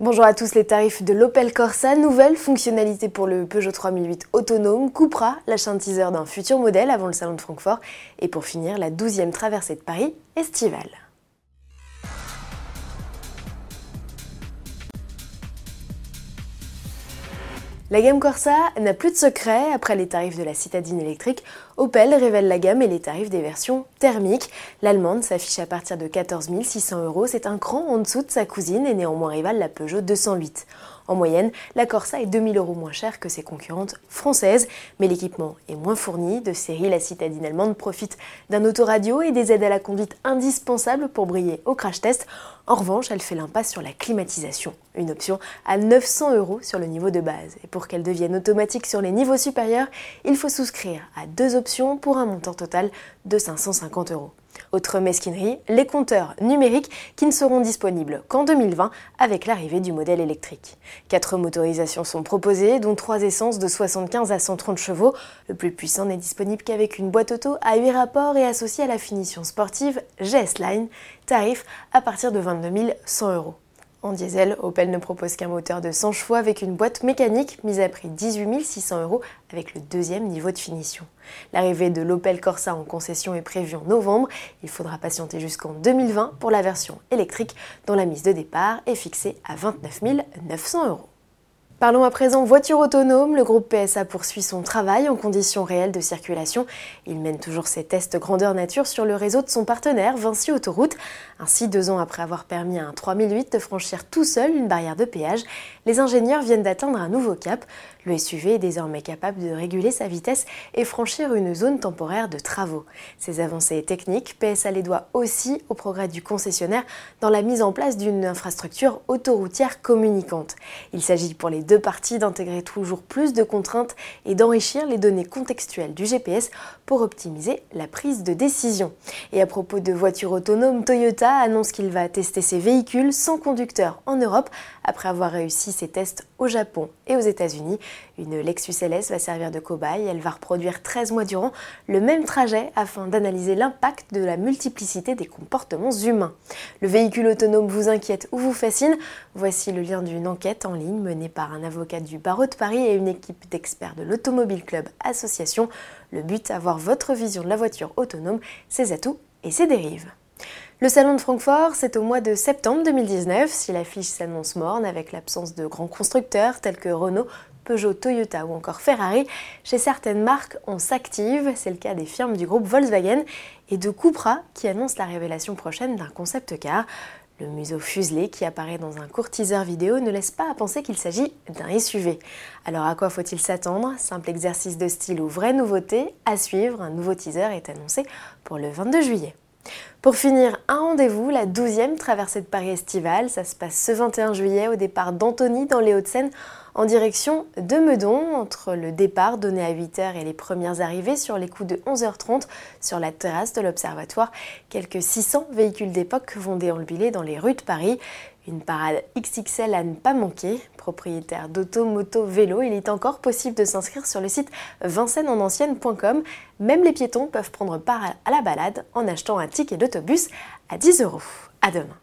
Bonjour à tous, les tarifs de l'Opel Corsa, nouvelle fonctionnalité pour le Peugeot 3008 autonome, coupera l'achat teaser d'un futur modèle avant le salon de Francfort et pour finir la 12e traversée de Paris estivale. La gamme Corsa n'a plus de secret. Après les tarifs de la citadine électrique, Opel révèle la gamme et les tarifs des versions thermiques. L'allemande s'affiche à partir de 14 600 euros. C'est un cran en dessous de sa cousine et néanmoins rivale la Peugeot 208. En moyenne, la Corsa est 2000 euros moins chère que ses concurrentes françaises, mais l'équipement est moins fourni. De série, la citadine allemande profite d'un autoradio et des aides à la conduite indispensables pour briller au crash test. En revanche, elle fait l'impasse sur la climatisation, une option à 900 euros sur le niveau de base. Et pour qu'elle devienne automatique sur les niveaux supérieurs, il faut souscrire à deux options pour un montant total de 550 euros. Autre mesquinerie, les compteurs numériques qui ne seront disponibles qu'en 2020 avec l'arrivée du modèle électrique. Quatre motorisations sont proposées, dont trois essences de 75 à 130 chevaux. Le plus puissant n'est disponible qu'avec une boîte auto à 8 rapports et associé à la finition sportive GS Line, tarif à partir de 22 100 euros. En diesel, Opel ne propose qu'un moteur de 100 chevaux avec une boîte mécanique mise à prix 18 600 euros avec le deuxième niveau de finition. L'arrivée de l'Opel Corsa en concession est prévue en novembre. Il faudra patienter jusqu'en 2020 pour la version électrique dont la mise de départ est fixée à 29 900 euros. Parlons à présent voiture autonome. Le groupe PSA poursuit son travail en conditions réelles de circulation. Il mène toujours ses tests grandeur nature sur le réseau de son partenaire Vinci Autoroute. Ainsi, deux ans après avoir permis à un 3008 de franchir tout seul une barrière de péage, les ingénieurs viennent d'atteindre un nouveau cap. Le SUV est désormais capable de réguler sa vitesse et franchir une zone temporaire de travaux. Ces avancées techniques, PSA les doit aussi au progrès du concessionnaire dans la mise en place d'une infrastructure autoroutière communicante. Il s'agit pour les deux parties d'intégrer toujours plus de contraintes et d'enrichir les données contextuelles du GPS pour optimiser la prise de décision. Et à propos de voitures autonomes, Toyota annonce qu'il va tester ses véhicules sans conducteur en Europe après avoir réussi ses tests au Japon et aux États-Unis. Une Lexus LS va servir de cobaye. Elle va reproduire 13 mois durant le même trajet afin d'analyser l'impact de la multiplicité des comportements humains. Le véhicule autonome vous inquiète ou vous fascine? Voici le lien d'une enquête en ligne menée par un avocat du barreau de Paris et une équipe d'experts de l'Automobile Club Association. Le but, avoir votre vision de la voiture autonome, ses atouts et ses dérives. Le salon de Francfort, c'est au mois de septembre 2019, si l'affiche s'annonce morne avec l'absence de grands constructeurs tels que Renault, Peugeot, Toyota ou encore Ferrari. Chez certaines marques, on s'active, c'est le cas des firmes du groupe Volkswagen et de Cupra qui annonce la révélation prochaine d'un concept car. Le museau fuselé qui apparaît dans un court teaser vidéo ne laisse pas à penser qu'il s'agit d'un SUV. Alors à quoi faut-il s'attendre? Simple exercice de style ou vraie nouveauté? À suivre, un nouveau teaser est annoncé pour le 22 juillet. Pour finir, un rendez-vous, la 12e traversée de Paris estivale. Ça se passe ce 21 juillet au départ d'Antony dans les Hauts-de-Seine en direction de Meudon, entre le départ donné à 8h et les premières arrivées sur les coups de 11h30 sur la terrasse de l'Observatoire. Quelques 600 véhicules d'époque vont déambuler dans les rues de Paris. Une parade XXL à ne pas manquer. Propriétaire d'auto, moto, vélo, il est encore possible de s'inscrire sur le site vincennenancienne.com. Même les piétons peuvent prendre part à la balade en achetant un ticket d'autobus à 10 euros. À demain.